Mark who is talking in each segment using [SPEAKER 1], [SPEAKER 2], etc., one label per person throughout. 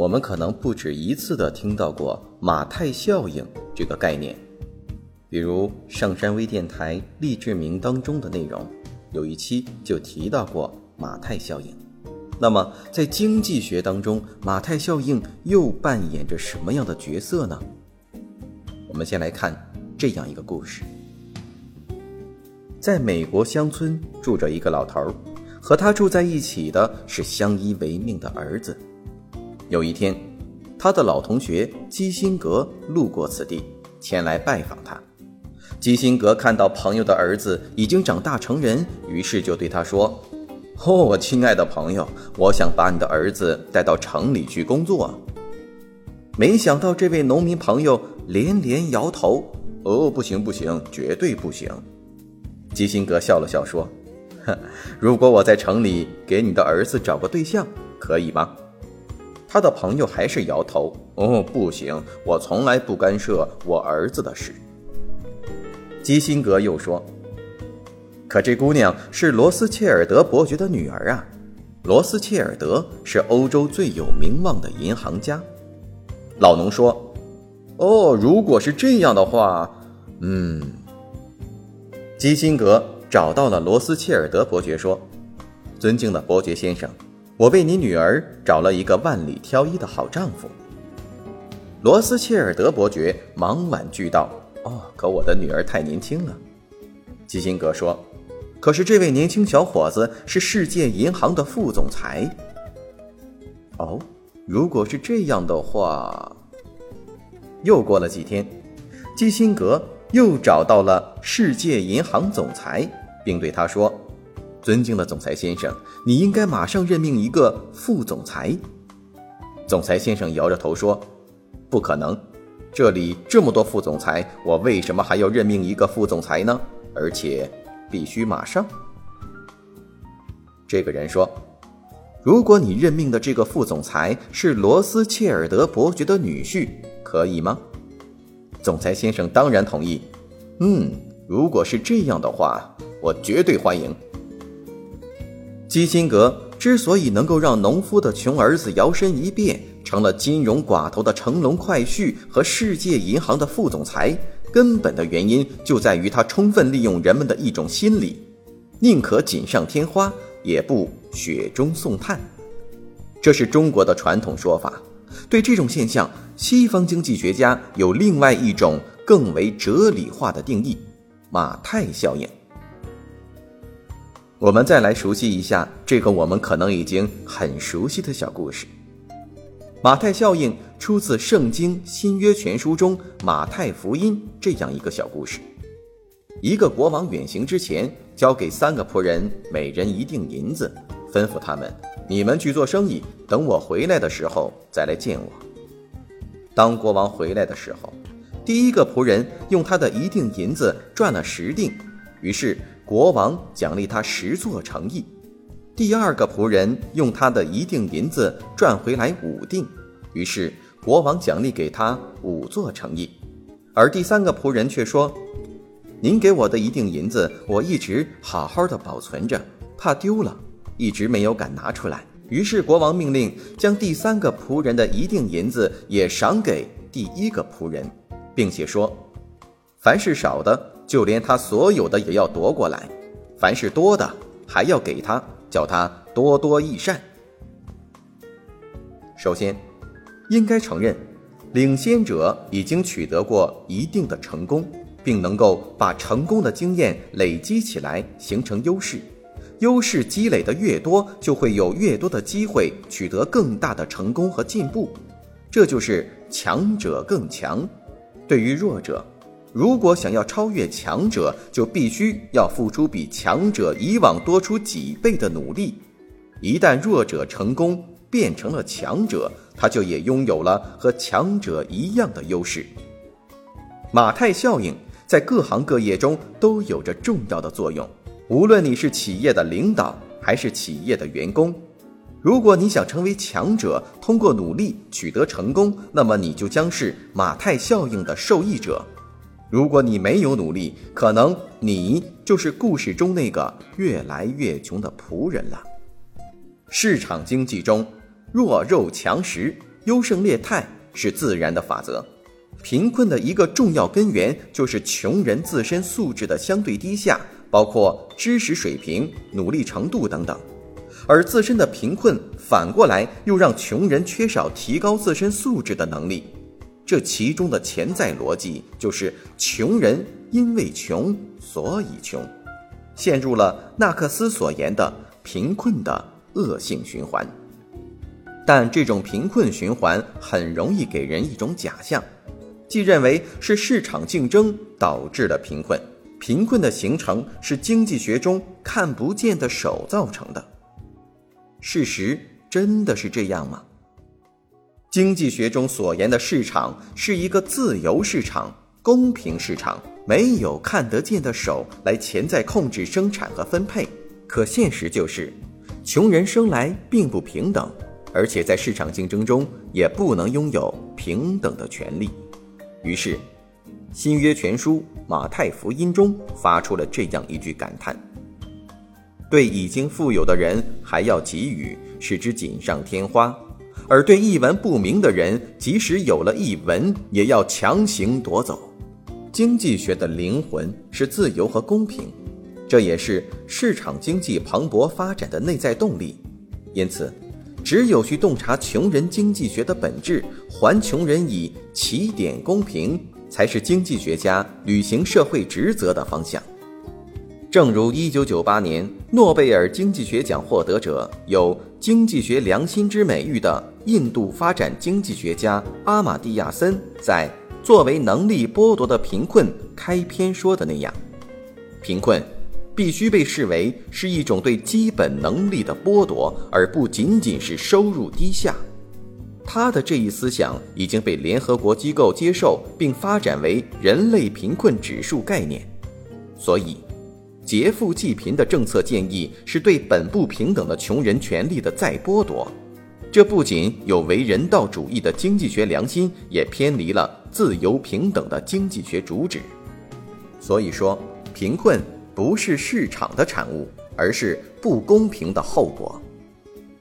[SPEAKER 1] 我们可能不止一次的听到过马太效应这个概念，比如上山微电台励志名当中的内容，有一期就提到过马太效应。那么在经济学当中，马太效应又扮演着什么样的角色呢？我们先来看这样一个故事：在美国乡村住着一个老头儿，和他住在一起的是相依为命的儿子。有一天，他的老同学基辛格路过此地，前来拜访他。基辛格看到朋友的儿子已经长大成人，于是就对他说：“哦，我亲爱的朋友，我想把你的儿子带到城里去工作。”没想到这位农民朋友连连摇头：“哦，不行，不行，绝对不行。”基辛格笑了笑说：“哼，如果我在城里给你的儿子找个对象，可以吗？”他的朋友还是摇头。哦，不行，我从来不干涉我儿子的事。基辛格又说：“可这姑娘是罗斯切尔德伯爵的女儿啊！罗斯切尔德是欧洲最有名望的银行家。”老农说：“哦，如果是这样的话，嗯。”基辛格找到了罗斯切尔德伯爵，说：“尊敬的伯爵先生。”我为你女儿找了一个万里挑一的好丈夫。罗斯切尔德伯爵忙婉拒道：“哦，可我的女儿太年轻了。”基辛格说：“可是这位年轻小伙子是世界银行的副总裁。”哦，如果是这样的话，又过了几天，基辛格又找到了世界银行总裁，并对他说。尊敬的总裁先生，你应该马上任命一个副总裁。总裁先生摇着头说：“不可能，这里这么多副总裁，我为什么还要任命一个副总裁呢？而且必须马上。”这个人说：“如果你任命的这个副总裁是罗斯切尔德伯爵的女婿，可以吗？”总裁先生当然同意。嗯，如果是这样的话，我绝对欢迎。基辛格之所以能够让农夫的穷儿子摇身一变成了金融寡头的乘龙快婿和世界银行的副总裁，根本的原因就在于他充分利用人们的一种心理：宁可锦上添花，也不雪中送炭。这是中国的传统说法。对这种现象，西方经济学家有另外一种更为哲理化的定义——马太效应。我们再来熟悉一下这个我们可能已经很熟悉的小故事。马太效应出自《圣经·新约全书》中《马太福音》这样一个小故事：一个国王远行之前，交给三个仆人每人一锭银子，吩咐他们：“你们去做生意，等我回来的时候再来见我。”当国王回来的时候，第一个仆人用他的一锭银子赚了十锭，于是。国王奖励他十座城邑，第二个仆人用他的一锭银子赚回来五锭，于是国王奖励给他五座城邑，而第三个仆人却说：“您给我的一锭银子，我一直好好的保存着，怕丢了，一直没有敢拿出来。”于是国王命令将第三个仆人的一锭银子也赏给第一个仆人，并且说：“凡是少的。”就连他所有的也要夺过来，凡是多的还要给他，叫他多多益善。首先，应该承认，领先者已经取得过一定的成功，并能够把成功的经验累积起来，形成优势。优势积累的越多，就会有越多的机会取得更大的成功和进步。这就是强者更强。对于弱者。如果想要超越强者，就必须要付出比强者以往多出几倍的努力。一旦弱者成功变成了强者，他就也拥有了和强者一样的优势。马太效应在各行各业中都有着重要的作用。无论你是企业的领导还是企业的员工，如果你想成为强者，通过努力取得成功，那么你就将是马太效应的受益者。如果你没有努力，可能你就是故事中那个越来越穷的仆人了。市场经济中，弱肉强食、优胜劣汰是自然的法则。贫困的一个重要根源就是穷人自身素质的相对低下，包括知识水平、努力程度等等。而自身的贫困反过来又让穷人缺少提高自身素质的能力。这其中的潜在逻辑就是：穷人因为穷所以穷，陷入了纳克斯所言的贫困的恶性循环。但这种贫困循环很容易给人一种假象，即认为是市场竞争导致了贫困，贫困的形成是经济学中看不见的手造成的。事实真的是这样吗？经济学中所言的市场是一个自由市场、公平市场，没有看得见的手来潜在控制生产和分配。可现实就是，穷人生来并不平等，而且在市场竞争中也不能拥有平等的权利。于是，《新约全书·马太福音》中发出了这样一句感叹：“对已经富有的人还要给予，使之锦上添花。”而对一文不名的人，即使有了一文，也要强行夺走。经济学的灵魂是自由和公平，这也是市场经济蓬勃发展的内在动力。因此，只有去洞察穷人经济学的本质，还穷人以起点公平，才是经济学家履行社会职责的方向。正如1998年诺贝尔经济学奖获得者有“经济学良心”之美誉的印度发展经济学家阿马蒂亚森在《作为能力剥夺的贫困》开篇说的那样，贫困必须被视为是一种对基本能力的剥夺，而不仅仅是收入低下。他的这一思想已经被联合国机构接受并发展为人类贫困指数概念，所以。劫富济贫的政策建议是对本不平等的穷人权利的再剥夺，这不仅有违人道主义的经济学良心，也偏离了自由平等的经济学主旨。所以说，贫困不是市场的产物，而是不公平的后果。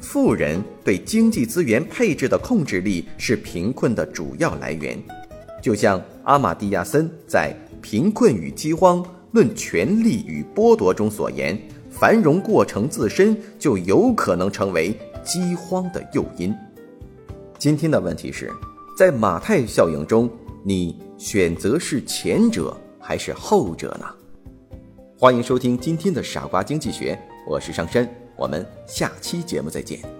[SPEAKER 1] 富人对经济资源配置的控制力是贫困的主要来源，就像阿马蒂亚森在《贫困与饥荒》。论权力与剥夺中所言，繁荣过程自身就有可能成为饥荒的诱因。今天的问题是，在马太效应中，你选择是前者还是后者呢？欢迎收听今天的傻瓜经济学，我是上山，我们下期节目再见。